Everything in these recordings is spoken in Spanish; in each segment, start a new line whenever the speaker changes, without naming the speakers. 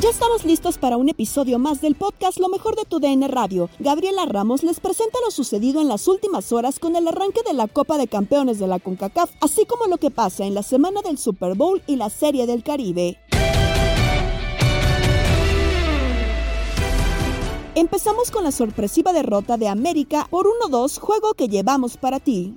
Ya estamos listos para un episodio más del podcast Lo mejor de tu DN Radio. Gabriela Ramos les presenta lo sucedido en las últimas horas con el arranque de la Copa de Campeones de la CONCACAF, así como lo que pasa en la semana del Super Bowl y la Serie del Caribe. Empezamos con la sorpresiva derrota de América por 1-2, juego que llevamos para ti.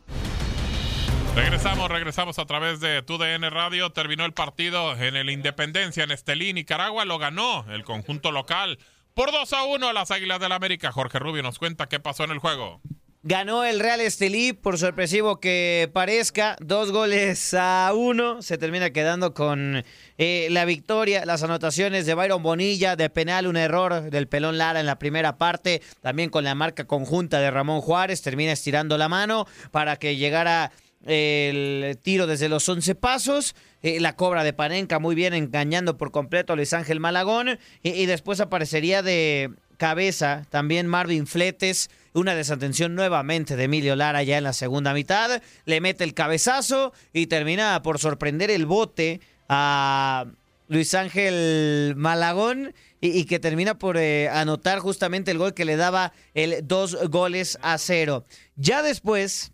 Regresamos, regresamos a través de TUDN Radio. Terminó el partido en el Independencia en Estelí, Nicaragua. Lo ganó el conjunto local por 2 a 1 a las Águilas del América. Jorge Rubio nos cuenta qué pasó en el juego.
Ganó el Real Estelí, por sorpresivo que parezca, dos goles a uno. Se termina quedando con eh, la victoria, las anotaciones de Byron Bonilla, de penal, un error del pelón Lara en la primera parte, también con la marca conjunta de Ramón Juárez, termina estirando la mano para que llegara el tiro desde los 11 pasos, eh, la cobra de Panenka muy bien engañando por completo a Luis Ángel Malagón y, después aparecería de cabeza también Marvin Fletes, una desatención nuevamente de Emilio Lara ya en la segunda mitad, le mete el cabezazo y termina por sorprender el bote a Luis Ángel Malagón y, y que termina por eh, anotar justamente el gol que le daba el dos goles a cero. Ya después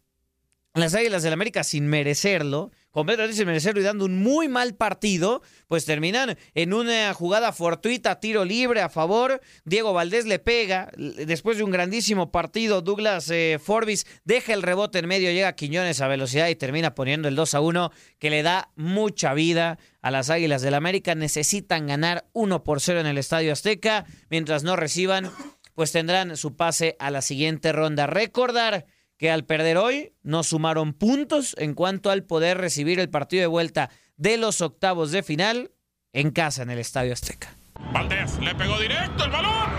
las Águilas del América sin merecerlo, completamente sin merecerlo y dando un muy mal partido, pues terminan en una jugada fortuita, tiro libre a favor. Diego Valdés le pega, después de un grandísimo partido, Douglas eh, Forbis deja el rebote en medio, llega Quiñones a velocidad y termina poniendo el 2 a 1 que le da mucha vida a las Águilas del América. Necesitan ganar 1 por 0 en el Estadio Azteca, mientras no reciban, pues tendrán su pase a la siguiente ronda. Recordar que al perder hoy no sumaron puntos en cuanto al poder recibir el partido de vuelta de los octavos de final en casa en el Estadio Azteca.
Valdés le pegó directo el balón.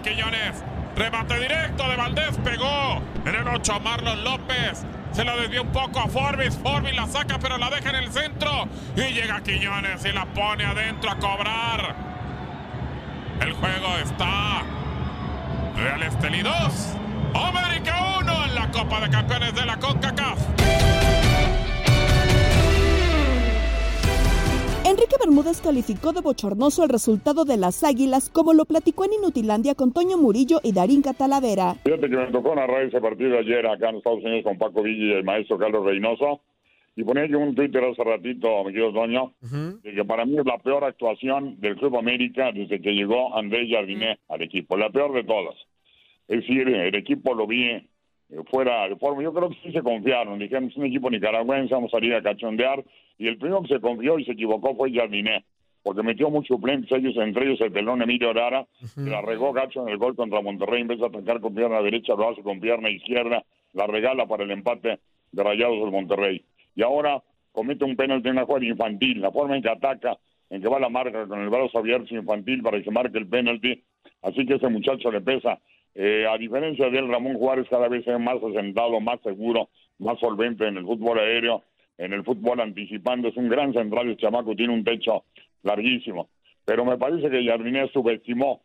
Quiñones. Remate directo de Valdés, pegó en el 8 Marlon López. Se lo desvió un poco a Forbis. Forbis la saca, pero la deja en el centro. Y llega Quiñones y la pone adentro a cobrar. juego está Real Estelí 2, América 1 en la Copa de Campeones de la CONCACAF.
Enrique Bermúdez calificó de bochornoso el resultado de las Águilas, como lo platicó en Inutilandia con Toño Murillo y Darín Catalavera.
Fíjate que me tocó narrar ese partido ayer acá en Estados Unidos con Paco Villa y el maestro Carlos Reynoso. Y ponía yo un Twitter hace ratito, mi querido Toño, de que para mí es la peor actuación del Club América desde que llegó Andrés Jardiné al equipo. La peor de todas. Es decir, el equipo lo vi fuera de forma. Yo creo que sí se confiaron. Dijeron, es un equipo nicaragüense, vamos a salir a cachondear. Y el primero que se confió y se equivocó fue Jardiné, porque metió muchos suplentes, ellos, entre ellos el pelón Emilio Rara, que la regó gacho en el gol contra Monterrey, en vez de atacar con pierna derecha, lo hace con pierna izquierda, la regala para el empate de Rayados del Monterrey. Y ahora comete un penalti en una jugada infantil, la forma en que ataca, en que va la marca con el brazo abierto infantil para que se marque el penalti, así que ese muchacho le pesa. Eh, a diferencia de él, Ramón Juárez cada vez es más asentado, más seguro, más solvente en el fútbol aéreo, en el fútbol anticipando. Es un gran central, el chamaco tiene un techo larguísimo. Pero me parece que Jardiné subestimó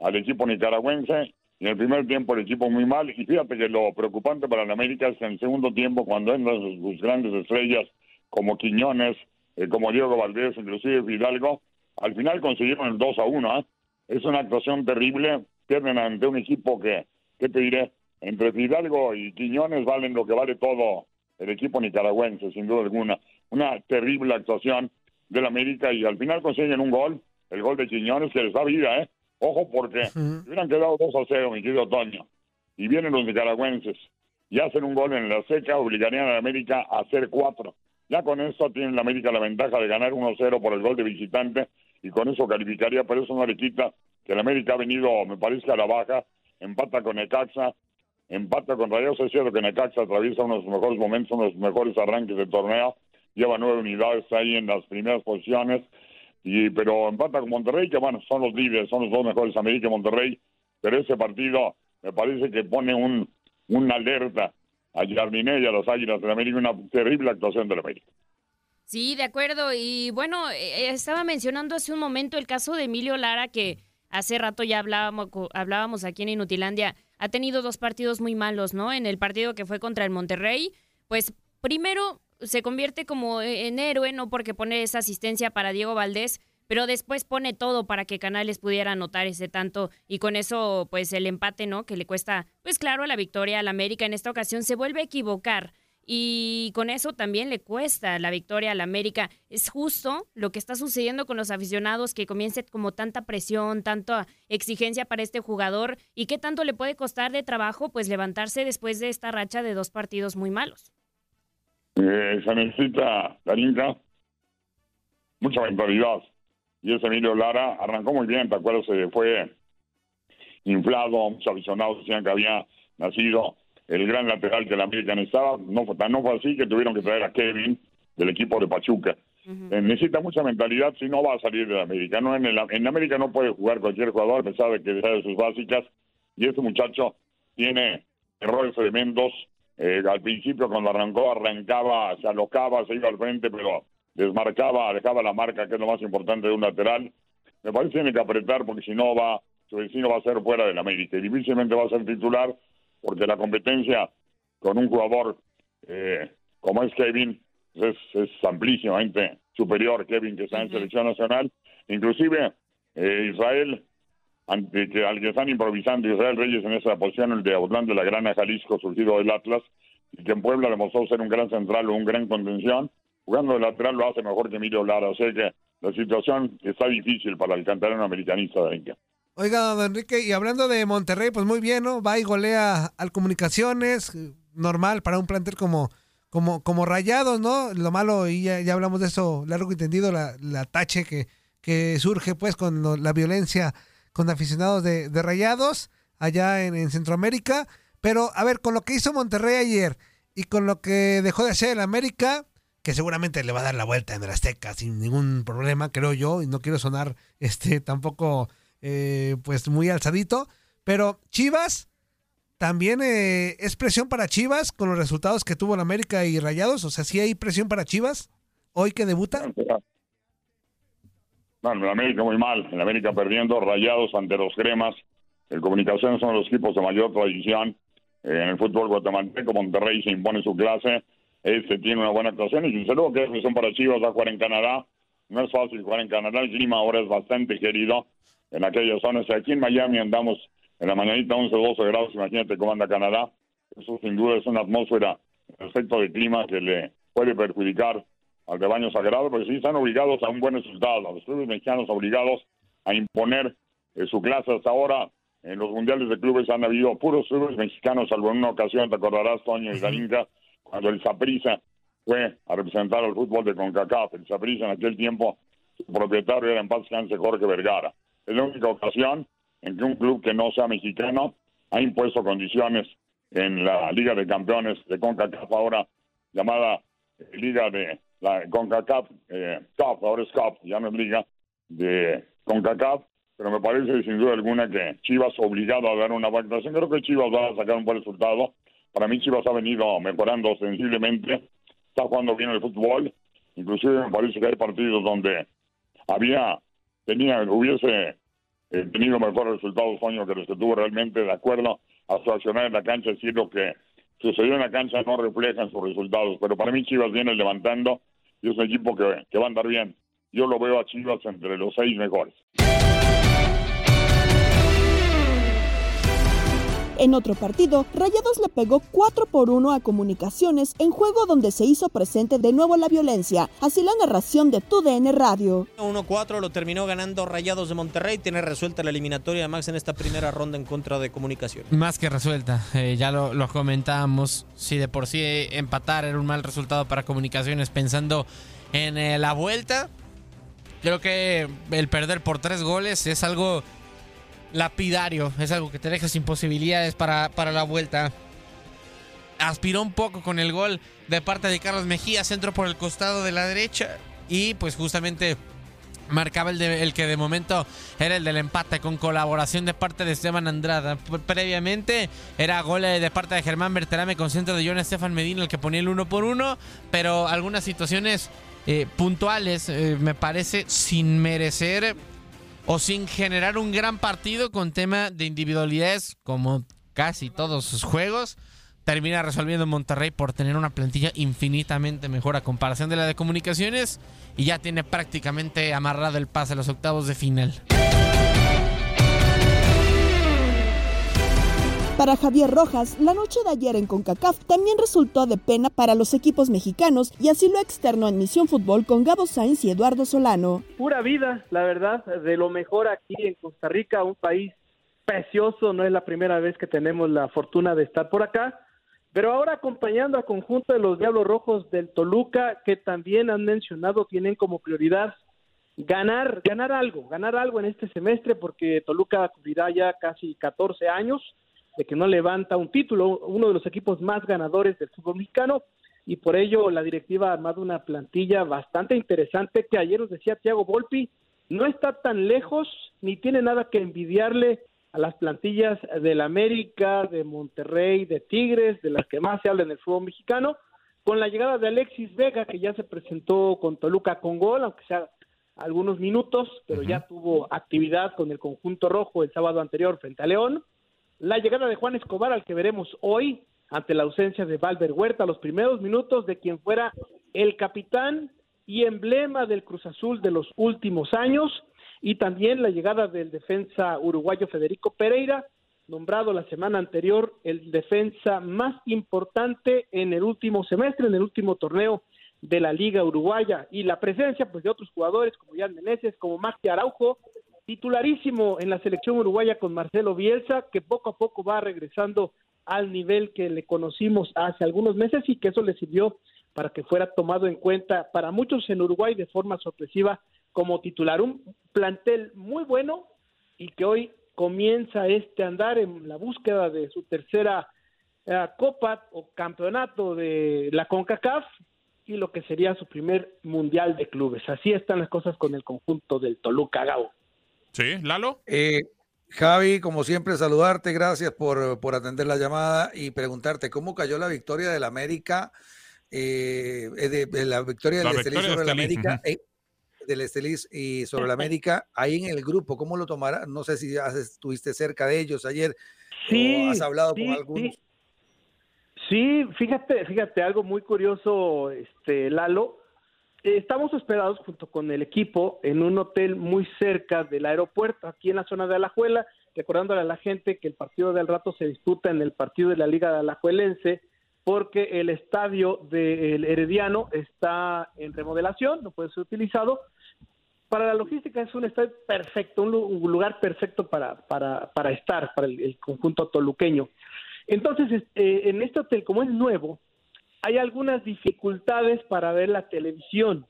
al equipo nicaragüense en el primer tiempo el equipo muy mal. Y fíjate que lo preocupante para el América es que en el segundo tiempo, cuando entran sus grandes estrellas como Quiñones, eh, como Diego Valdés, inclusive Fidalgo, al final consiguieron el 2 a 1. ¿eh? Es una actuación terrible. Pierden ante un equipo que, ¿qué te diré? Entre Fidalgo y Quiñones valen lo que vale todo el equipo nicaragüense, sin duda alguna. Una terrible actuación del América y al final consiguen un gol, el gol de Quiñones, que les da vida, ¿eh? Ojo, porque hubieran quedado 2 a 0, mi querido Toño. Y vienen los nicaragüenses y hacen un gol en la seca, obligarían a la América a hacer cuatro. Ya con eso tiene la América la ventaja de ganar 1-0 por el gol de visitante y con eso calificaría, pero eso no le quita que el América ha venido, me parece, a la baja, empata con Necaxa, empata con Rayados, es cierto que Necaxa atraviesa unos mejores momentos, unos mejores arranques del torneo, lleva nueve unidades ahí en las primeras posiciones, y pero empata con Monterrey, que bueno, son los líderes, son los dos mejores, América y Monterrey, pero ese partido me parece que pone un una alerta a Jardiné y a los Águilas de América, una terrible actuación de la América.
Sí, de acuerdo. Y bueno, eh, estaba mencionando hace un momento el caso de Emilio Lara, que hace rato ya hablábamos, hablábamos aquí en Inutilandia. Ha tenido dos partidos muy malos, ¿no? En el partido que fue contra el Monterrey, pues primero se convierte como en héroe, no porque pone esa asistencia para Diego Valdés, pero después pone todo para que Canales pudiera anotar ese tanto y con eso pues el empate, ¿no? Que le cuesta, pues claro, la victoria al América en esta ocasión se vuelve a equivocar y con eso también le cuesta la victoria al América. Es justo lo que está sucediendo con los aficionados que comience como tanta presión, tanta exigencia para este jugador y qué tanto le puede costar de trabajo pues levantarse después de esta racha de dos partidos muy malos.
Eh, se necesita, Darinka, mucha mentalidad. Y ese Emilio Lara arrancó muy bien, ¿te acuerdas? Se fue inflado, muchos aficionados decían que había nacido el gran lateral que la América necesitaba. No fue, no fue así que tuvieron que traer a Kevin del equipo de Pachuca. Eh, necesita mucha mentalidad si no va a salir de la América. No, en, el, en América no puede jugar cualquier jugador a pesar de que sabe sus básicas. Y este muchacho tiene errores tremendos. Eh, al principio cuando arrancó, arrancaba, se alocaba, se iba al frente, pero desmarcaba, dejaba la marca, que es lo más importante de un lateral. Me parece que tiene que apretar porque si no va, su vecino va a ser fuera del América. Y difícilmente va a ser titular porque la competencia con un jugador eh, como es Kevin es, es amplísimamente superior Kevin que está en selección nacional. Inclusive eh, Israel, ante que, al que están improvisando Israel Reyes en esa posición, el de Autlán de la Grana Jalisco, surgido del Atlas, y que en Puebla demostró ser un gran central o un gran contención, jugando de lateral lo hace mejor que Emilio Lara. O sea que la situación está difícil para el canterano americanista de Inca.
Oiga, don Enrique, y hablando de Monterrey, pues muy bien, ¿no? Va y golea al Comunicaciones, normal para un plantel como, como, como Rayados, ¿no? Lo malo, y ya, ya hablamos de eso largo y entendido, la, la tache que, que surge pues con lo- la violencia con aficionados de, de Rayados allá en, en Centroamérica. Pero, a ver, con lo que hizo Monterrey ayer y con lo que dejó de hacer el América, que seguramente le va a dar la vuelta en el Azteca sin ningún problema, creo yo, y no quiero sonar este tampoco eh, pues muy alzadito, pero Chivas también eh, es presión para Chivas con los resultados que tuvo el América y Rayados, o sea, sí hay presión para Chivas hoy que debuta.
Bueno, en América muy mal, en América perdiendo, rayados ante los cremas. El Comunicación son los equipos de mayor tradición. Eh, en el fútbol guatemalteco, Monterrey se impone su clase. Este tiene una buena actuación y desde luego que es son para Chivas a jugar en Canadá. No es fácil jugar en Canadá, el clima ahora es bastante querido en aquellas zonas. Aquí en Miami andamos en la mañanita 11 12 grados, imagínate cómo anda Canadá. Eso sin duda es una atmósfera, respecto de clima que le puede perjudicar al rebaño sagrado, porque sí están obligados a un buen resultado. Los clubes mexicanos obligados a imponer eh, su clase hasta ahora. En los mundiales de clubes han habido puros clubes mexicanos, salvo en una ocasión, te acordarás, Toño y Darinka, cuando el Saprissa fue a representar al fútbol de CONCACAF. El Saprissa en aquel tiempo, su propietario era en paz Jorge Vergara. Es la única ocasión en que un club que no sea mexicano ha impuesto condiciones en la Liga de Campeones de CONCACAF, ahora llamada eh, Liga de la CONCACAF, eh, CAF, ahora es CAF, ya no es Liga de CONCACAF, pero me parece sin duda alguna que Chivas obligado a dar una buena Creo que Chivas va a sacar un buen resultado. Para mí Chivas ha venido mejorando sensiblemente, está jugando bien el fútbol, inclusive me parece que hay partidos donde había, tenía, hubiese eh, tenido mejores resultados años que los que tuvo realmente de acuerdo a su accionar en la cancha, es decir, que sucedió en la cancha no refleja en sus resultados, pero para mí Chivas viene levantando y es un equipo que, que va a andar bien. Yo lo veo a Chivas entre los seis mejores.
En otro partido, Rayados le pegó 4 por 1 a Comunicaciones en juego donde se hizo presente de nuevo la violencia. Así la narración de TUDN Radio.
1-4 lo terminó ganando Rayados de Monterrey. Tiene resuelta la eliminatoria Max en esta primera ronda en contra de Comunicaciones.
Más que resuelta. Eh, ya lo, lo comentábamos. Si de por sí empatar era un mal resultado para Comunicaciones pensando en eh, la vuelta. Creo que el perder por tres goles es algo lapidario. Es algo que te deja sin posibilidades para, para la vuelta. Aspiró un poco con el gol de parte de Carlos Mejía, centro por el costado de la derecha. Y pues justamente marcaba el, el, que de momento era el del empate con colaboración de parte de Esteban Andrada. Previamente era gol de parte de Germán Berterame con centro de John Estefan Medina el que ponía el uno por uno, pero algunas situaciones eh, puntuales eh, me parece sin merecer o sin generar un gran partido con tema de individualidades como casi todos sus juegos. Termina resolviendo Monterrey por tener una plantilla infinitamente mejor a comparación de la de comunicaciones y ya tiene prácticamente amarrado el pase a los octavos de final.
Para Javier Rojas, la noche de ayer en CONCACAF también resultó de pena para los equipos mexicanos y así lo externó en Misión Fútbol con Gabo Sainz y Eduardo Solano.
Pura vida, la verdad, de lo mejor aquí en Costa Rica, un país precioso, no es la primera vez que tenemos la fortuna de estar por acá, pero ahora acompañando al conjunto de los Diablos Rojos del Toluca, que también han mencionado, tienen como prioridad ganar, ganar algo, ganar algo en este semestre, porque Toluca cumplirá ya casi 14 años de que no levanta un título, uno de los equipos más ganadores del fútbol mexicano, y por ello la directiva ha armado una plantilla bastante interesante que ayer nos decía Thiago Volpi, no está tan lejos ni tiene nada que envidiarle a las plantillas del América, de Monterrey, de Tigres, de las que más se habla en el fútbol mexicano, con la llegada de Alexis Vega, que ya se presentó con Toluca con gol, aunque sea algunos minutos, pero ya tuvo actividad con el conjunto rojo el sábado anterior frente a León, la llegada de Juan Escobar, al que veremos hoy, ante la ausencia de Valver Huerta, los primeros minutos de quien fuera el capitán y emblema del Cruz Azul de los últimos años, y también la llegada del defensa uruguayo Federico Pereira, nombrado la semana anterior el defensa más importante en el último semestre, en el último torneo de la Liga Uruguaya, y la presencia pues de otros jugadores como Jan Meneses, como Maxi Araujo, titularísimo en la selección uruguaya con Marcelo Bielsa, que poco a poco va regresando al nivel que le conocimos hace algunos meses y que eso le sirvió para que fuera tomado en cuenta para muchos en Uruguay de forma sorpresiva como titular. Un plantel muy bueno y que hoy comienza este andar en la búsqueda de su tercera eh, copa o campeonato de la CONCACAF y lo que sería su primer mundial de clubes. Así están las cosas con el conjunto del Toluca Gao.
Sí, Lalo.
Eh, Javi, como siempre, saludarte, gracias por, por, atender la llamada y preguntarte cómo cayó la victoria del América, eh, de, de, la victoria del
la
Estelí sobre
del
el América.
Uh -huh.
del Estelis y sobre la América, ahí en el grupo, ¿cómo lo tomará? No sé si has- estuviste cerca de ellos ayer
Sí,
o has hablado
sí,
con algunos.
sí. Sí, fíjate, fíjate, algo muy curioso, este Lalo. Eh, Estamos hospedados junto con el equipo en un hotel muy cerca del aeropuerto, aquí en la zona de Alajuela, recordándole a la gente que el partido del rato se disputa en el partido de la Liga de Alajuelense, porque el estadio del Herediano está en remodelación, no puede ser utilizado. Para la logística es un estadio perfecto, un, lu- un lugar perfecto para, para, para estar, para el, conjunto toluqueño. Entonces, este, en este hotel, como es nuevo, hay algunas dificultades para ver la televisión.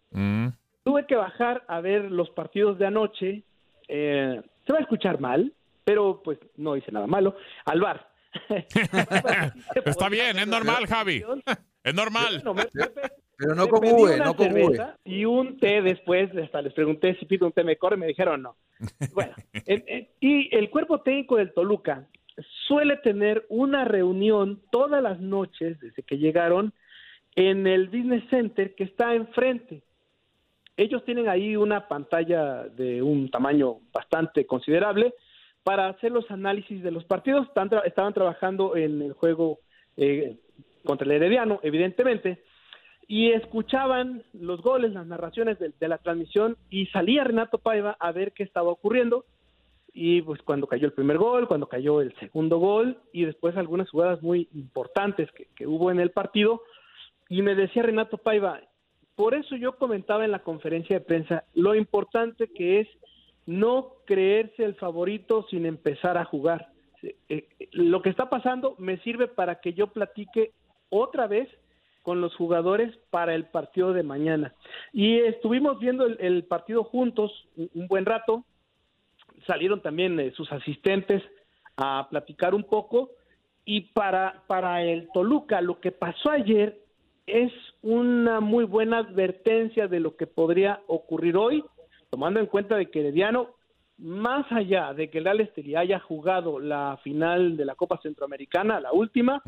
Tuve que bajar a ver los partidos de anoche. eh, se va a escuchar mal, pero pues no hice nada malo. Al bar.
Está bien, es normal, Javi. Es normal.
Pero no
Me
con V, no con V.
Y un té después, hasta les pregunté si pido un té mejor y me dijeron no. Bueno, en- en- y el cuerpo técnico del Toluca suele tener una reunión todas las noches desde que llegaron en el Business Center que está enfrente. Ellos tienen ahí una pantalla de un tamaño bastante considerable para hacer los análisis de los partidos. Están tra- estaban trabajando en el juego eh, contra el Herediano, evidentemente, y escuchaban los goles, las narraciones de, de la transmisión y salía Renato Paiva a ver qué estaba ocurriendo y pues cuando cayó el primer gol, cuando cayó el segundo gol y después algunas jugadas muy importantes que, que hubo en el partido y me decía Renato Paiva, por eso yo comentaba en la conferencia de prensa lo importante que es no creerse el favorito sin empezar a jugar. Eh, eh, lo que está pasando me sirve para que yo platique otra vez con los jugadores para el partido de mañana. Y estuvimos viendo el, partido juntos un, un buen rato, salieron también eh, sus asistentes a platicar un poco y para, para el Toluca lo que pasó ayer es una muy buena advertencia de lo que podría ocurrir hoy, tomando en cuenta de que Herediano, más allá de que el haya jugado la final de la Copa Centroamericana, la última,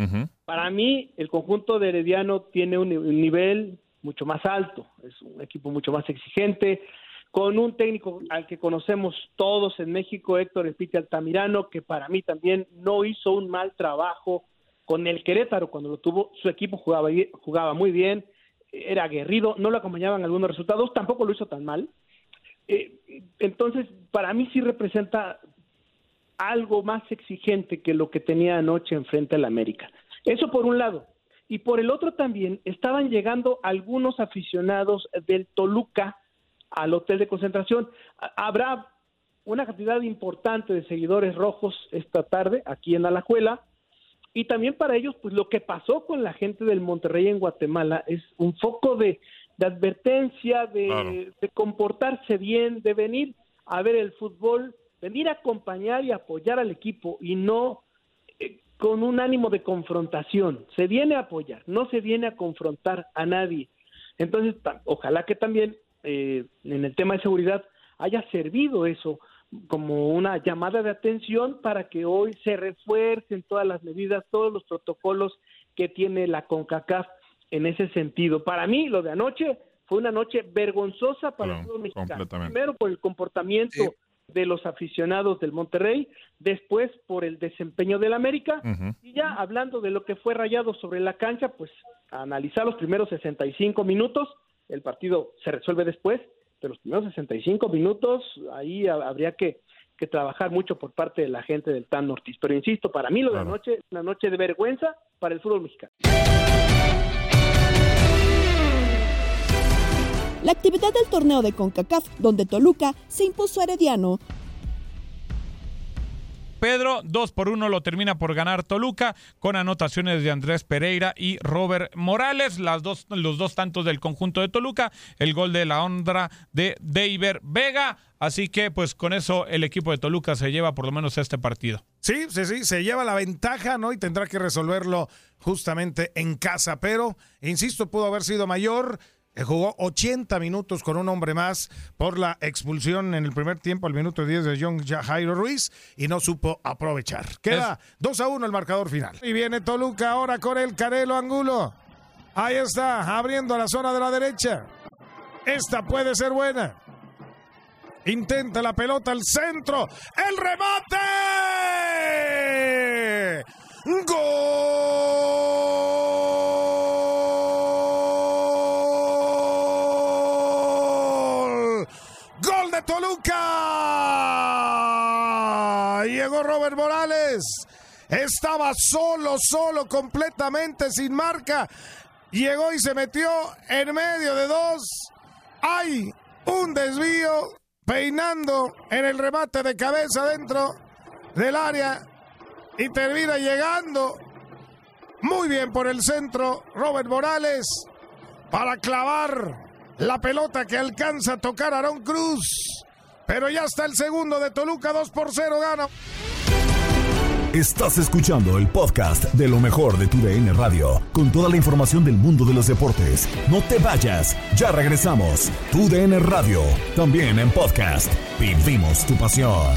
para mí el conjunto de Herediano tiene un, ni- un nivel mucho más alto, es un equipo mucho más exigente, con un técnico al que conocemos todos en México, Héctor El Piti Altamirano, que para mí también no hizo un mal trabajo con el Querétaro cuando lo tuvo, su equipo jugaba, jugaba muy bien, era aguerrido, no lo acompañaban algunos resultados, tampoco lo hizo tan mal. Eh, entonces, para mí sí representa algo más exigente que lo que tenía anoche enfrente al América. Eso por un lado. Y por el otro también estaban llegando algunos aficionados del Toluca al hotel de concentración. Ha- Habrá una cantidad importante de seguidores rojos esta tarde aquí en Alajuela. Y también para ellos, pues lo que pasó con la gente del Monterrey en Guatemala es un foco de, de advertencia, de,
Claro.
de comportarse bien, de venir a ver el fútbol, venir a acompañar y apoyar al equipo y no eh, con un ánimo de confrontación. Se viene a apoyar, no se viene a confrontar a nadie. Entonces, ojalá que también eh, en el tema de seguridad haya servido eso como una llamada de atención para que hoy se refuercen todas las medidas, todos los protocolos que tiene la CONCACAF en ese sentido. Para mí, lo de anoche fue una noche vergonzosa para el fútbol mexicano. Primero por el comportamiento de los aficionados del Monterrey, después por el desempeño del América y ya hablando de lo que fue rayado sobre la cancha, pues analizar los primeros 65 minutos, el partido se resuelve después, pero los primeros 65 minutos ahí ha- habría que, que trabajar mucho por parte de la gente del TAN Ortiz. Pero insisto, para mí lo de anoche es una noche de vergüenza para el fútbol mexicano.
La actividad del torneo de CONCACAF, donde Toluca se impuso a Herediano
Pedro, 2 por 1 lo termina por ganar Toluca con anotaciones de Andrés Pereira y Robert Morales, las dos, los dos tantos del conjunto de Toluca, el gol de la honra de David Vega. Así que pues con eso el equipo de Toluca se lleva por lo menos este partido.
Sí, sí, sí, se lleva la ventaja, ¿no? Y tendrá que resolverlo justamente en casa, pero, insisto, pudo haber sido mayor. Jugó 80 minutos con un hombre más por la expulsión en el primer tiempo, al minuto 10 de John Jairo Ruiz, y no supo aprovechar. Queda 2 a 1 el marcador final. Y viene Toluca ahora con el Canelo Angulo. Ahí está, abriendo la zona de la derecha. Esta puede ser buena. Intenta la pelota al centro. El remate. ¡Gol! Toluca! Llegó Robert Morales. Estaba solo, solo, completamente sin marca. Llegó y se metió en medio de dos. Hay un desvío peinando en el remate de cabeza dentro del área y termina llegando muy bien por el centro Robert Morales para clavar la pelota que alcanza a tocar a Aaron Cruz. Pero ya está el segundo de Toluca, 2 por 0 gana.
Estás escuchando el podcast de lo mejor de tu DN Radio, con toda la información del mundo de los deportes. No te vayas, ya regresamos. Tu DN Radio, también en podcast. Vivimos tu pasión.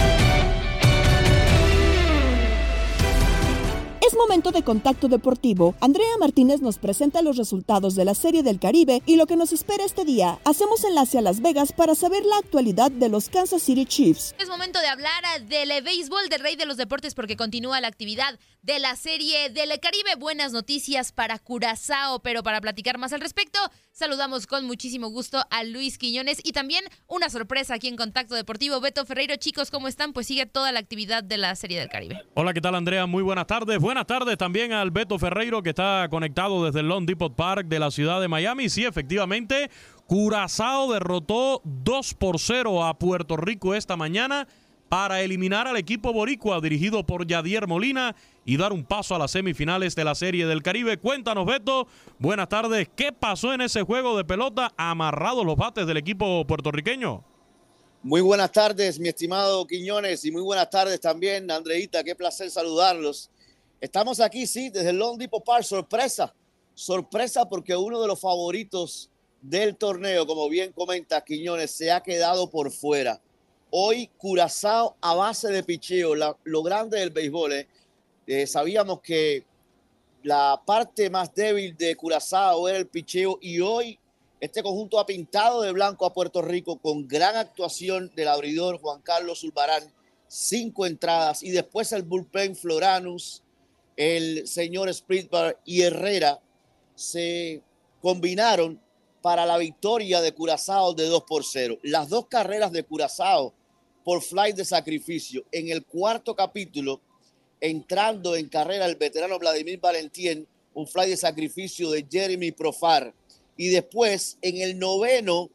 Es momento de contacto deportivo. Andrea Martínez nos presenta los resultados de la Serie del Caribe y lo que nos espera este día. Hacemos enlace a Las Vegas para saber la actualidad de los Kansas City Chiefs.
Es momento de hablar del béisbol del rey de los deportes porque continúa la actividad de la Serie del Caribe. Buenas noticias para Curazao, pero para platicar más al respecto, saludamos con muchísimo gusto a Luis Quiñones y también una sorpresa aquí en Contacto Deportivo. Beto Ferreiro, chicos, ¿cómo están? Pues sigue toda la actividad de la Serie del Caribe.
Hola, ¿qué tal Andrea? Muy buenas tardes. Buenas tardes también al Beto Ferreiro que está conectado desde el Long Depot Park de la ciudad de Miami. Sí, efectivamente, Curazao derrotó 2 por 0 a Puerto Rico esta mañana para eliminar al equipo boricua dirigido por Yadier Molina y dar un paso a las semifinales de la Serie del Caribe. Cuéntanos, Beto. Buenas tardes. ¿Qué pasó en ese juego de pelota amarrados los bates del equipo puertorriqueño?
Muy buenas tardes, mi estimado Quiñones, y muy buenas tardes también, Andreita. Qué placer saludarlos. Estamos aquí, sí, desde el Long Depot. Sorpresa, sorpresa porque uno de los favoritos del torneo, como bien comenta Quiñones, se ha quedado por fuera. Hoy Curazao a base de picheo, lo grande del béisbol. ¿eh? Eh, sabíamos que la parte más débil de Curazao era el picheo y hoy este conjunto ha pintado de blanco a Puerto Rico con gran actuación del abridor Juan Carlos Zulbarán, cinco entradas y después el bullpen Floranus, el señor Spritbar y Herrera se combinaron para la victoria de Curazao de 2 por 0. Las dos carreras de Curazao por flight de sacrificio. En el cuarto capítulo, entrando en carrera el veterano Vladimir Valentín, un fly de sacrificio de Jeremy Profar. Y después, en el noveno,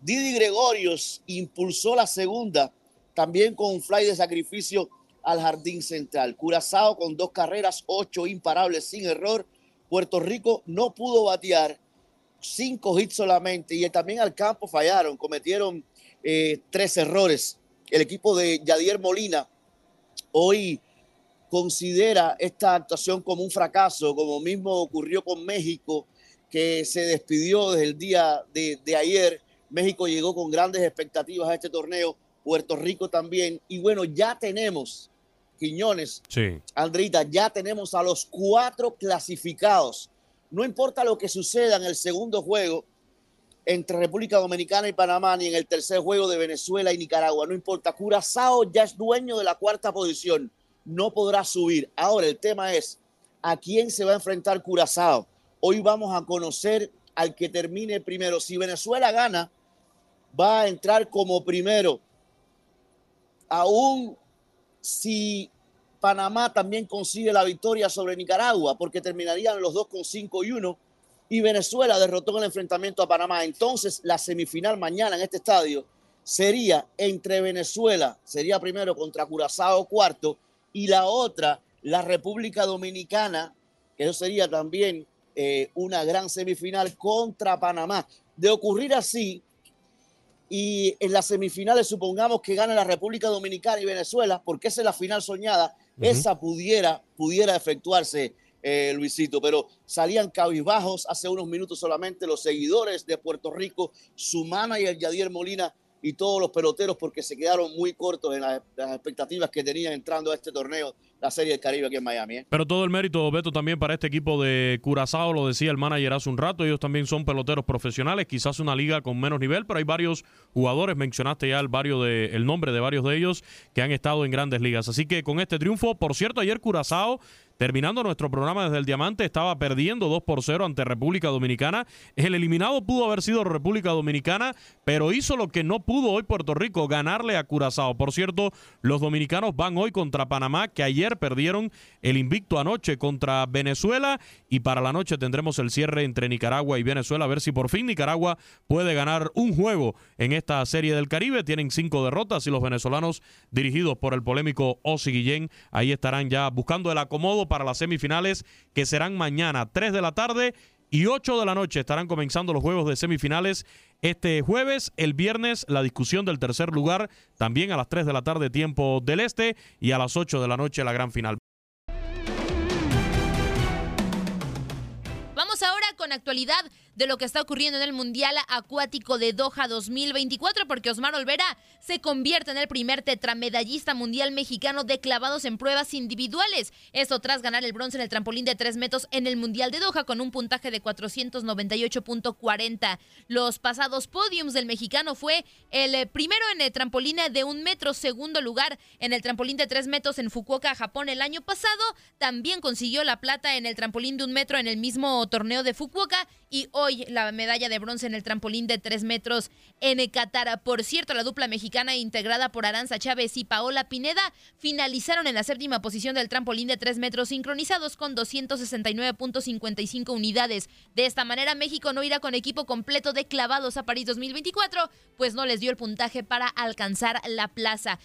Didi Gregorios impulsó la segunda, también con un fly de sacrificio al jardín central. Curazao con dos carreras, ocho imparables sin error. Puerto Rico no pudo batear, cinco hits solamente. Y también al campo fallaron, cometieron eh, tres errores el equipo de Yadier Molina hoy considera esta actuación como un fracaso, como mismo ocurrió con México, que se despidió desde el día de, ayer. México llegó con grandes expectativas a este torneo, Puerto Rico también. Y bueno, ya tenemos, Quiñones,
sí.
Andrita, ya tenemos a los cuatro clasificados. No importa lo que suceda en el segundo juego, entre República Dominicana y Panamá, ni en el tercer juego de Venezuela y Nicaragua. No importa, Curazao ya es dueño de la cuarta posición, no podrá subir. Ahora el tema es, ¿a quién se va a enfrentar Curazao? Hoy vamos a conocer al que termine primero. Si Venezuela gana, va a entrar como primero. Aún si Panamá también consigue la victoria sobre Nicaragua, porque terminarían los dos con 5 y 1 y Venezuela derrotó en el enfrentamiento a Panamá. Entonces, la semifinal mañana en este estadio sería entre Venezuela, sería primero contra Curazao cuarto, y la otra, la República Dominicana, que eso sería también eh, una gran semifinal contra Panamá. De ocurrir así, y en las semifinales supongamos que gana la República Dominicana y Venezuela, porque esa es la final soñada, esa pudiera, pudiera efectuarse, eh, Luisito, pero salían cabizbajos hace unos minutos solamente los seguidores de Puerto Rico, su manager Yadier Molina y todos los peloteros porque se quedaron muy cortos en las, las expectativas que tenían entrando a este torneo, la Serie del Caribe aquí en Miami. ¿eh?
Pero todo el mérito, Beto, también para este equipo de Curazao, lo decía el manager hace un rato, ellos también son peloteros profesionales, quizás una liga con menos nivel, pero hay varios jugadores, mencionaste ya de, el nombre de varios de ellos que han estado en grandes ligas. Así que con este triunfo, por cierto, ayer Curazao Terminando nuestro programa desde el Diamante, estaba perdiendo 2 por 0 ante República Dominicana. El eliminado pudo haber sido República Dominicana, pero hizo lo que no pudo hoy Puerto Rico, ganarle a Curazao. Por cierto, los dominicanos van hoy contra Panamá, que ayer perdieron el invicto anoche contra Venezuela. Y para la noche tendremos el cierre entre Nicaragua y Venezuela, a ver si por fin Nicaragua puede ganar un juego en esta serie del Caribe. Tienen cinco derrotas y los venezolanos, dirigidos por el polémico Osi Guillén, ahí estarán ya buscando el acomodo para las semifinales que serán mañana 3 de la tarde y 8 de la noche estarán comenzando los juegos de semifinales este jueves. El viernes la discusión del tercer lugar también a las 3 de la tarde tiempo del este y a las 8 de la noche la gran final.
Vamos ahora con actualidad de lo que está ocurriendo en el Mundial Acuático de Doha 2024, porque Osmar Olvera se convierte en el primer tetramedallista mundial mexicano de clavados en pruebas individuales. Esto tras ganar el bronce en el trampolín de 3 metros en el Mundial de Doha con un puntaje de 498.40. Los pasados podiums del mexicano fue el eh, primero en el trampolín de un metro, segundo lugar en el trampolín de 3 metros en Fukuoka, Japón el año pasado. También consiguió la plata en el trampolín de un metro en el mismo torneo de Fukuoka y la medalla de bronce en el trampolín de 3 metros en Qatar. Por cierto, la dupla mexicana integrada por Aranza Chávez y Paola Pineda finalizaron en la séptima posición del trampolín de 3 metros sincronizados con 269.55 unidades. De esta manera, México no irá con equipo completo de clavados a París 2024, pues no les dio el puntaje para alcanzar la plaza.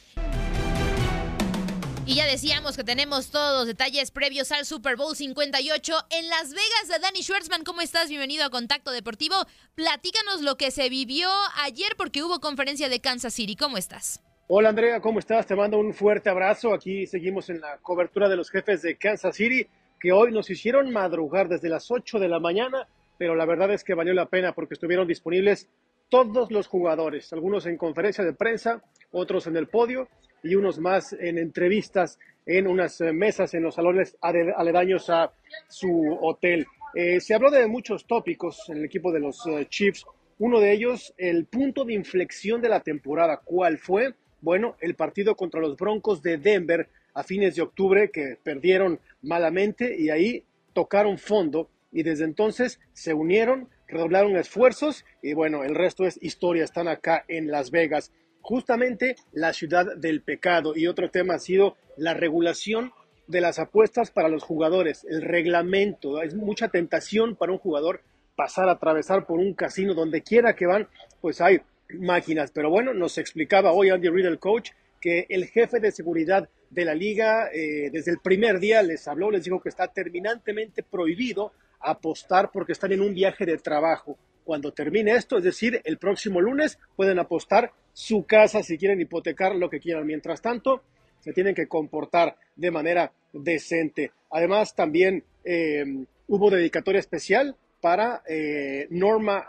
Y ya decíamos que tenemos todos los detalles previos al Super Bowl 58 en Las Vegas. Dani Schwartzman, ¿cómo estás? Bienvenido a Contacto Deportivo. Platícanos lo que se vivió ayer porque hubo conferencia de Kansas City. ¿Cómo estás?
Hola Andrea, ¿cómo estás? Te mando un fuerte abrazo. Aquí seguimos en la cobertura de los jefes de Kansas City que hoy nos hicieron madrugar desde las 8 de la mañana, pero la verdad es que valió la pena porque estuvieron disponibles todos los jugadores, algunos en conferencia de prensa, otros en el podio y unos más en entrevistas en unas eh, mesas en los salones aledaños a su hotel. Eh, se habló de muchos tópicos en el equipo de los eh, Chiefs. Uno de ellos, el punto de inflexión de la temporada. ¿Cuál fue? Bueno, el partido contra los Broncos de Denver a fines de octubre que perdieron malamente y ahí tocaron fondo y desde entonces se unieron, redoblaron esfuerzos y bueno, el resto es historia, están acá en Las Vegas justamente la ciudad del pecado. Y otro tema ha sido la regulación de las apuestas para los jugadores, el reglamento. Es mucha tentación para un jugador pasar a atravesar por un casino donde quiera que van, pues hay máquinas. Pero bueno, nos explicaba hoy Andy Reid, el coach, que el jefe de seguridad de la liga eh, desde el primer día les habló, les dijo que está terminantemente prohibido apostar porque están en un viaje de trabajo. Cuando termine esto, es decir, el próximo lunes, pueden apostar su casa si quieren hipotecar lo que quieran. Mientras tanto, se tienen que comportar de manera decente. Además, también eh, hubo dedicatoria especial para eh, Norma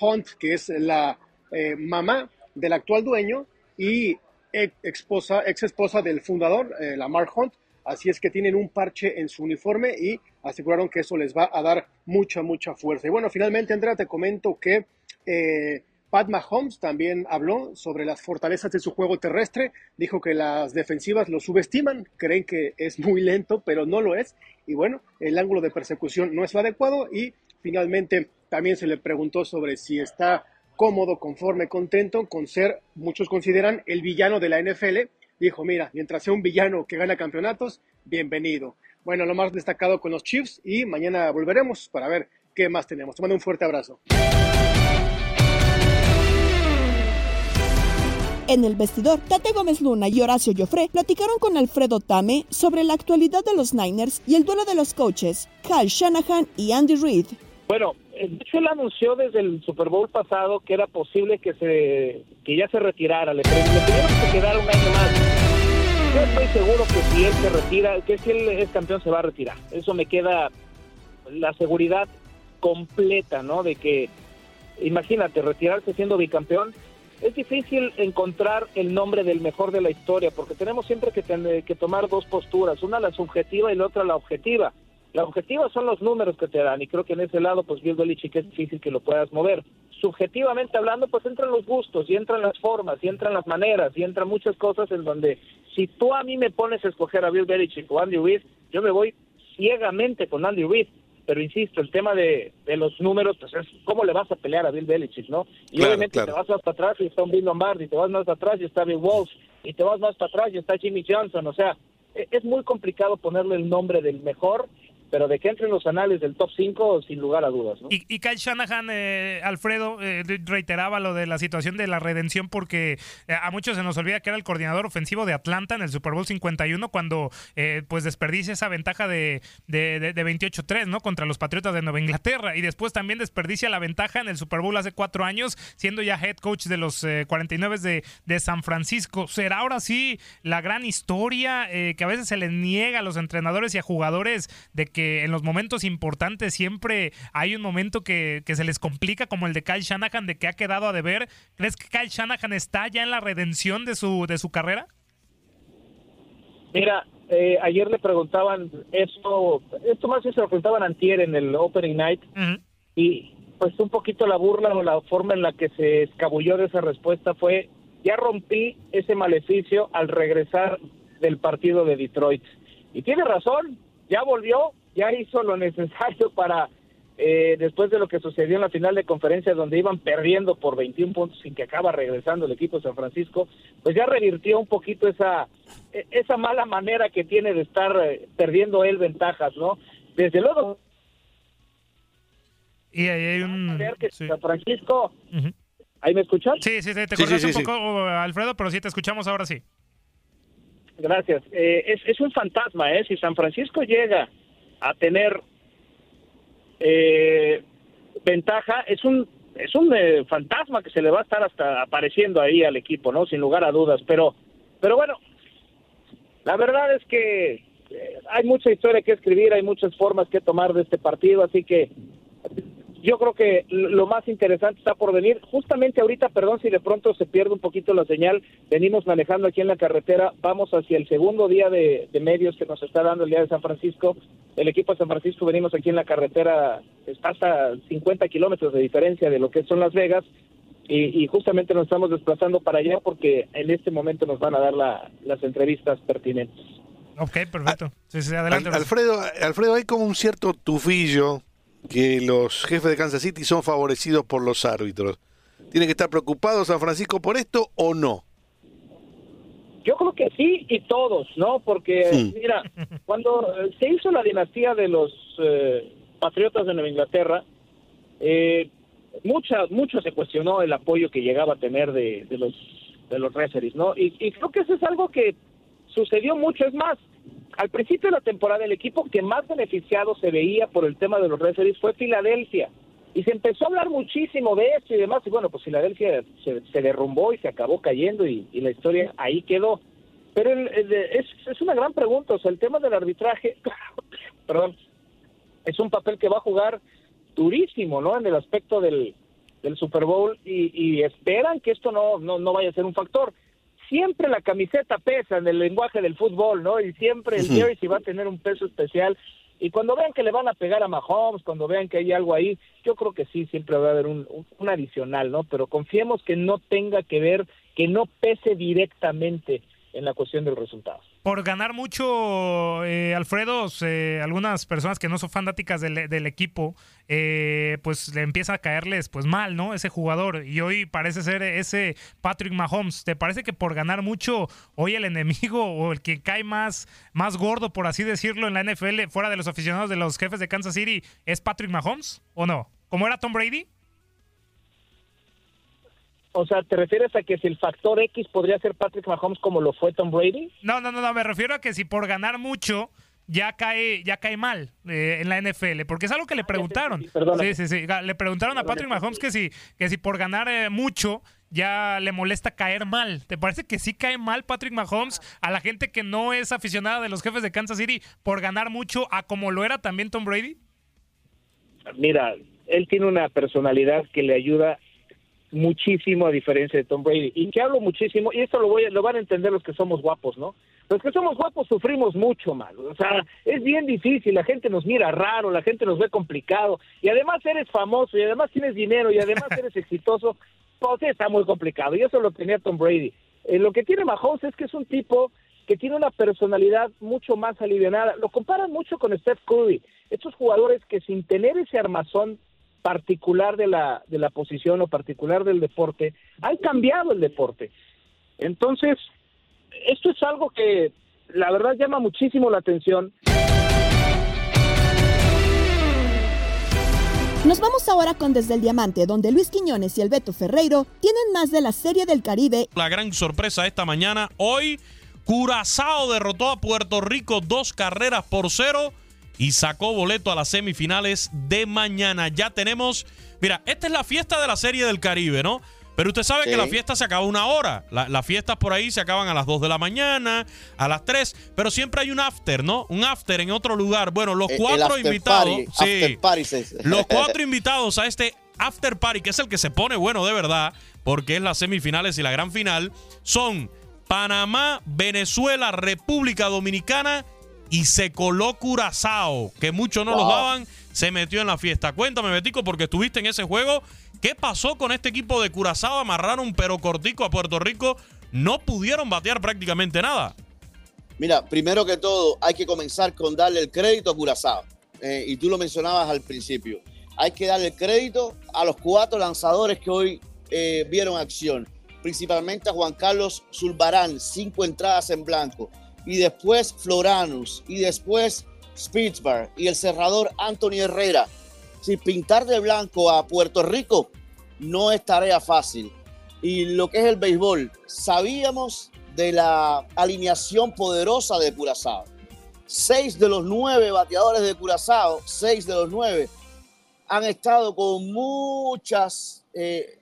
Hunt, que es la eh, mamá del actual dueño y ex esposa, ex esposa del fundador, Lamar Hunt. Así es que tienen un parche en su uniforme y aseguraron que eso les va a dar mucha, mucha fuerza. Y bueno, finalmente, Andrea, te comento que Pat Mahomes también habló sobre las fortalezas de su juego terrestre, dijo que las defensivas lo subestiman, creen que es muy lento, pero no lo es, y bueno, el ángulo de persecución no es lo adecuado, y finalmente también se le preguntó sobre si está cómodo, conforme, contento con ser, muchos consideran, el villano de la NFL, dijo, mira, mientras sea un villano que gana campeonatos, bienvenido. Bueno, lo más destacado con los Chiefs y mañana volveremos para ver qué más tenemos. Te mando un fuerte abrazo.
En el vestidor, Tate Gómez Luna y Horacio Joffre platicaron con Alfredo Tame sobre la actualidad de los Niners y el duelo de los coaches, Kyle Shanahan y Andy Reid.
Bueno, de hecho él anunció desde el Super Bowl pasado que era posible que se que ya se retirara, le, le pidieron que quedara un año más. Yo estoy seguro que si él se retira, que si él es campeón se va a retirar. Eso me queda la seguridad completa, ¿no? De que, imagínate, retirarse siendo bicampeón, es difícil encontrar el nombre del mejor de la historia, porque tenemos siempre que, tener, que tomar dos posturas, una la subjetiva y la otra la objetiva. La objetiva son los números que te dan, y creo que en ese lado, pues Bill Belichick es difícil que lo puedas mover. Subjetivamente hablando, pues entran los gustos, y entran las formas, y entran las maneras, y entran muchas cosas en donde si tú a mí me pones a escoger a Bill Belichick o Andy Reid, yo me voy ciegamente con Andy Reid pero insisto, el tema de, de, los números, pues es cómo le vas a pelear a Bill Belichick, ¿no? Y
Claro,
obviamente
claro.
te vas más para atrás y está un Bill Lombardi, te vas más para atrás y está Bill Walsh, y te vas más para atrás y está Jimmy Johnson, o sea, e- es muy complicado ponerle el nombre del mejor, pero de que entre en los anales del top 5, sin lugar a dudas, ¿no?
Y, y Kyle Shanahan, eh, Alfredo, eh, reiteraba lo de la situación de la redención porque eh, a muchos se nos olvida que era el coordinador ofensivo de Atlanta en el Super Bowl 51 cuando eh, pues desperdicia esa ventaja de, de, de- de 28-3 ¿no? contra los Patriotas de Nueva Inglaterra y después también desperdicia la ventaja en el Super Bowl hace cuatro años siendo ya head coach de los eh, 49 de, de San Francisco. ¿Será ahora sí la gran historia eh, que a veces se le niega a los entrenadores y a jugadores de que en los momentos importantes siempre hay un momento que, que se les complica como el de Kyle Shanahan de que ha quedado a deber? ¿Crees que Kyle Shanahan está ya en la redención de su, de su carrera?
Mira, eh, ayer le preguntaban esto, esto más bien se lo preguntaban antier en el Opening Night y pues un poquito la burla o la forma en la que se escabulló de esa respuesta fue ya rompí ese maleficio al regresar del partido de Detroit. Y tiene razón, ya volvió, ya hizo lo necesario para, eh, después de lo que sucedió en la final de conferencia donde iban perdiendo por 21 puntos sin que acaba regresando el equipo de San Francisco, pues ya revirtió un poquito esa, e- esa mala manera que tiene de estar eh, perdiendo él ventajas, ¿no? Desde luego,
Y ahí hay un...
ver que
sí.
San Francisco. ¿ahí me escuchan?
Sí, sí, sí, te
Sí,
cortaste
sí, sí,
un poco, Alfredo, pero sí te escuchamos ahora sí.
Gracias. Eh, es, es un fantasma, ¿eh? Si San Francisco llega a tener eh, ventaja, es un es un eh, fantasma que se le va a estar hasta apareciendo ahí al equipo, ¿no? Sin lugar a dudas. Pero, pero bueno, la verdad es que eh, hay mucha historia que escribir, hay muchas formas que tomar de este partido, así que yo creo que lo más interesante está por venir. Justamente ahorita, perdón si de pronto se pierde un poquito la señal, venimos manejando aquí en la carretera, vamos hacia el segundo día de, de medios que nos está dando el día de San Francisco. El equipo de San Francisco venimos aquí en la carretera, está hasta 50 kilómetros de diferencia de lo que son Las Vegas. Y, y justamente nos estamos desplazando para allá porque en este momento nos van a dar la- las entrevistas pertinentes.
Ok, perfecto. Sí, sí, adelante.
Al- Alfredo, Alfredo, hay como un cierto tufillo que los jefes de Kansas City son favorecidos por los árbitros. ¿Tiene que estar preocupado San Francisco por esto o no?
Yo creo que sí y todos, ¿no? Porque,
Sí.
mira, cuando eh, se hizo la dinastía de los eh, Patriotas de Nueva Inglaterra, eh, mucha, mucho se cuestionó el apoyo que llegaba a tener de, de los de los referees, ¿no? Y, y creo que eso es algo que sucedió mucho. Es más, al principio de la temporada, el equipo que más beneficiado se veía por el tema de los referees fue Filadelfia. Y se empezó a hablar muchísimo de esto y demás. Y bueno, pues Filadelfia se, se derrumbó y se acabó cayendo y, la historia ahí quedó. Pero el- es, es una gran pregunta. O sea, el tema del arbitraje, perdón, es un papel que va a jugar durísimo, ¿no? En el aspecto del, del Super Bowl y, y esperan que esto no, no, no vaya a ser un factor. Siempre la camiseta pesa en el lenguaje del fútbol, ¿no? Y siempre el jersey va a tener un peso especial. Y cuando vean que le van a pegar a Mahomes, cuando vean que hay algo ahí, yo creo que sí, siempre va a haber un, un- un adicional, ¿no? Pero confiemos que no tenga que ver, que no pese directamente en la cuestión del resultado.
Por ganar mucho, eh, Alfredo, eh, algunas personas que no son fanáticas del, equipo, eh, pues le empieza a caerles pues mal, ¿no? Ese jugador. Y hoy parece ser ese Patrick Mahomes. ¿Te parece que por ganar mucho, hoy el enemigo o el que cae más, más gordo, por así decirlo, en la NFL, fuera de los aficionados de los jefes de Kansas City, es Patrick Mahomes? ¿O no? ¿Como era Tom Brady?
O sea, ¿te refieres a que si el factor X podría ser Patrick Mahomes como lo fue Tom Brady?
No, no, no, no, me refiero a que si por ganar mucho ya cae, ya cae mal eh, en la NFL, porque es algo que le preguntaron. Sí, sí, sí. Le preguntaron a Patrick Mahomes que si, que si por ganar eh, mucho ya le molesta caer mal. ¿Te parece que sí cae mal Patrick Mahomes a la gente que no es aficionada de los jefes de Kansas City por ganar mucho a como lo era también Tom Brady?
Mira, él tiene una personalidad que le ayuda muchísimo a diferencia de Tom Brady. Y que hablo muchísimo, y esto lo, voy lo van a entender los que somos guapos, ¿no? Los que somos guapos sufrimos mucho mal. O sea, es bien difícil, la gente nos mira raro, la gente nos ve complicado. Y además eres famoso, y además tienes dinero, y además eres exitoso. Pues está muy complicado. Y eso lo tenía Tom Brady. Eh, lo que tiene Mahomes es que es un tipo que tiene una personalidad mucho más aliviada. Lo comparan mucho con Steph Curry. Estos jugadores que sin tener ese armazón particular de la, de la posición o particular del deporte, han cambiado el deporte. Entonces, esto es algo que la verdad llama muchísimo la atención.
Nos vamos ahora con Desde el Diamante, donde Luis Quiñones y el Beto Ferreiro tienen más de la Serie del Caribe.
La gran sorpresa esta mañana, hoy Curazao derrotó a Puerto Rico dos carreras por cero y sacó boleto a las semifinales de mañana. Ya tenemos, mira, esta es la fiesta de la Serie del Caribe, ¿no? Pero usted sabe que la fiesta se acaba una hora. las fiestas por ahí se acaban a las 2 de la mañana, a las 3, pero siempre hay un after, ¿no? Un after en otro lugar. Bueno, los cuatro invitados. sí, los cuatro invitados a este after party, que es el que se pone bueno de verdad, porque es las semifinales y la gran final, son Panamá, Venezuela, República Dominicana y se coló Curazao, que muchos no los daban, se metió en la fiesta. Cuéntame, Betico, porque estuviste en ese juego. ¿Qué pasó con este equipo de Curazao? Amarraron pero cortico a Puerto Rico. No pudieron batear prácticamente nada.
Mira, primero que todo, hay que comenzar con darle el crédito a Curazao. Eh, y tú lo mencionabas al principio. Hay que darle el crédito a los cuatro lanzadores que hoy eh, vieron acción. Principalmente a Juan Carlos Zulbarán, cinco entradas en blanco y después Floranus, y después Spitzberg, y el cerrador Anthony Herrera. Si pintar de blanco a Puerto Rico no es tarea fácil. Y lo que es el béisbol, sabíamos de la alineación poderosa de Curazao. Seis de los nueve bateadores de Curazao, seis de los nueve, han estado con muchas, eh,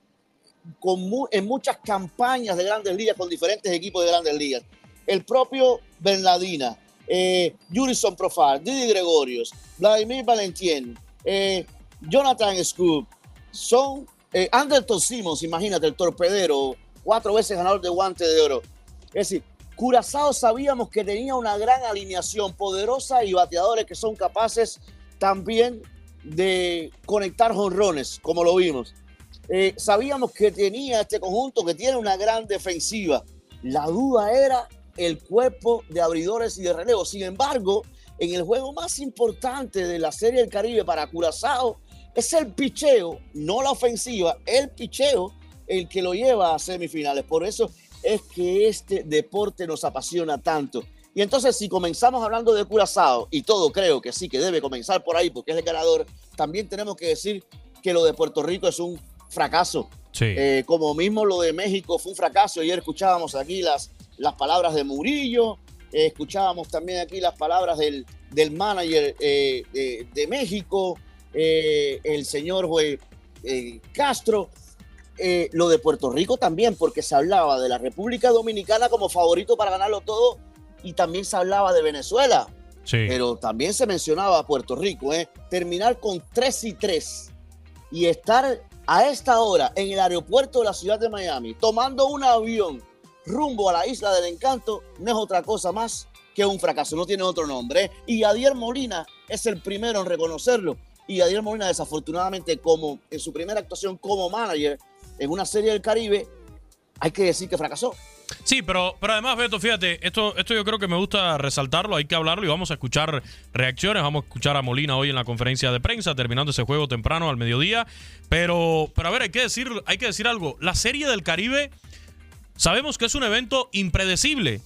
con en muchas campañas de grandes ligas con diferentes equipos de grandes ligas el propio Bernardina, eh, Jurison Profar, Didi Gregorios, Vladimir Valentín, eh, Jonathan Scoop, son eh, Anderson Simmons, imagínate, el torpedero, cuatro veces ganador de guante de oro. Es decir, Curazao sabíamos que tenía una gran alineación poderosa y bateadores que son capaces también de conectar jonrones, como lo vimos. Eh, sabíamos que tenía este conjunto que tiene una gran defensiva. La duda era el cuerpo de abridores y de relevo. Sin embargo, en el juego más importante de la Serie del Caribe para Curazao, es el picheo, no la ofensiva, el picheo el que lo lleva a semifinales. Por eso es que este deporte nos apasiona tanto. Y entonces si comenzamos hablando de Curazao, y todo creo que sí, que debe comenzar por ahí porque es el ganador, también tenemos que decir que lo de Puerto Rico es un fracaso. Eh, como mismo lo de México fue un fracaso. Ayer escuchábamos aquí las las palabras de Murillo, eh, escuchábamos también aquí las palabras del, del manager eh, de, México, eh, el señor Castro, lo de Puerto Rico también, porque se hablaba de la República Dominicana como favorito para ganarlo todo y también se hablaba de Venezuela. Pero también se mencionaba a Puerto Rico, terminar con 3 y 3 y estar a esta hora en el aeropuerto de la ciudad de Miami tomando un avión rumbo a la isla del encanto no es otra cosa más que un fracaso, no tiene otro nombre. ¿eh? Y Adiel Molina es el primero en reconocerlo. Y Adiel Molina, desafortunadamente, como en su primera actuación como manager en una serie del Caribe, hay que decir que fracasó.
Sí, pero, pero además, Beto, fíjate, esto, esto yo creo que me gusta resaltarlo, hay que hablarlo y vamos a escuchar reacciones. Vamos a escuchar a Molina hoy en la conferencia de prensa, terminando ese juego temprano al mediodía. Pero, pero a ver, hay que decir, hay que decir algo. La serie del Caribe sabemos que es un evento impredecible.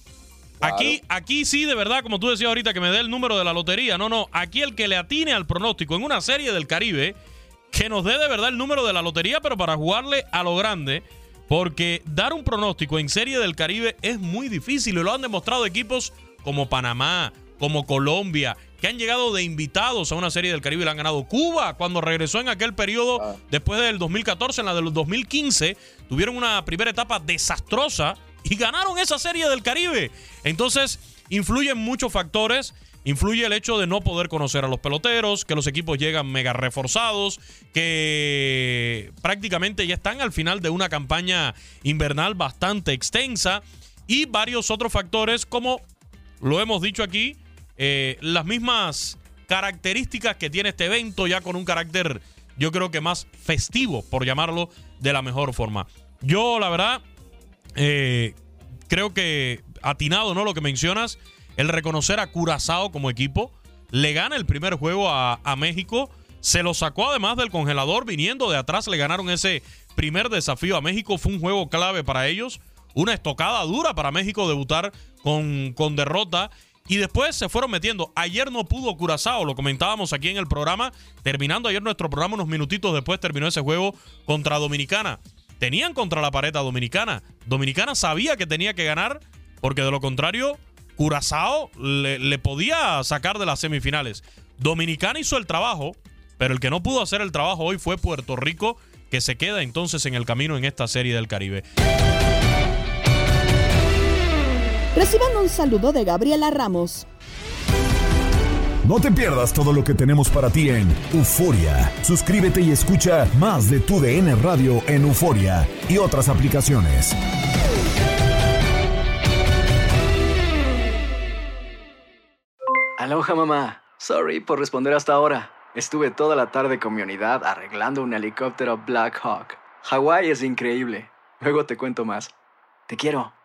Aquí, aquí sí, de verdad, como tú decías ahorita, que me dé el número de la lotería. No, no, aquí el que le atine al pronóstico en una serie del Caribe, que nos dé de verdad el número de la lotería, pero para jugarle a lo grande. Porque dar un pronóstico en Serie del Caribe es muy difícil y lo han demostrado equipos como Panamá, como Colombia, que han llegado de invitados a una Serie del Caribe y la han ganado. Cuba, cuando regresó en aquel periodo, después del 2014, en la del 2015, tuvieron una primera etapa desastrosa y ganaron esa Serie del Caribe. Entonces, influyen muchos factores. Influye el hecho de no poder conocer a los peloteros, que los equipos llegan mega reforzados, que prácticamente ya están al final de una campaña invernal bastante extensa y varios otros factores como lo hemos dicho aquí, eh, las mismas características que tiene este evento ya con un carácter yo creo que más festivo, por llamarlo de la mejor forma. Yo la verdad eh, creo que atinado, ¿no? Lo que mencionas, el reconocer a Curazao como equipo. Le gana el primer juego a, a, México. Se lo sacó además del congelador. Viniendo de atrás, le ganaron ese primer desafío a México. Fue un juego clave para ellos. Una estocada dura para México debutar con, con derrota. Y después se fueron metiendo. Ayer no pudo Curazao, lo comentábamos aquí en el programa. Terminando ayer nuestro programa, unos minutitos después terminó ese juego contra Dominicana. Tenían contra la pared a Dominicana. Dominicana sabía que tenía que ganar, porque de lo contrario, Curazao le, le, podía sacar de las semifinales. Dominicana hizo el trabajo, pero el que no pudo hacer el trabajo hoy fue Puerto Rico, que se queda entonces en el camino en esta serie del Caribe.
Reciban un saludo de Gabriela Ramos.
No te pierdas todo lo que tenemos para ti en Euforia. Suscríbete y escucha más de tu DN Radio en Euforia y otras aplicaciones.
Aloha mamá. Sorry por responder hasta ahora. Estuve toda la tarde con mi unidad arreglando un helicóptero Black Hawk. Hawái es increíble. Luego te cuento más. Te quiero.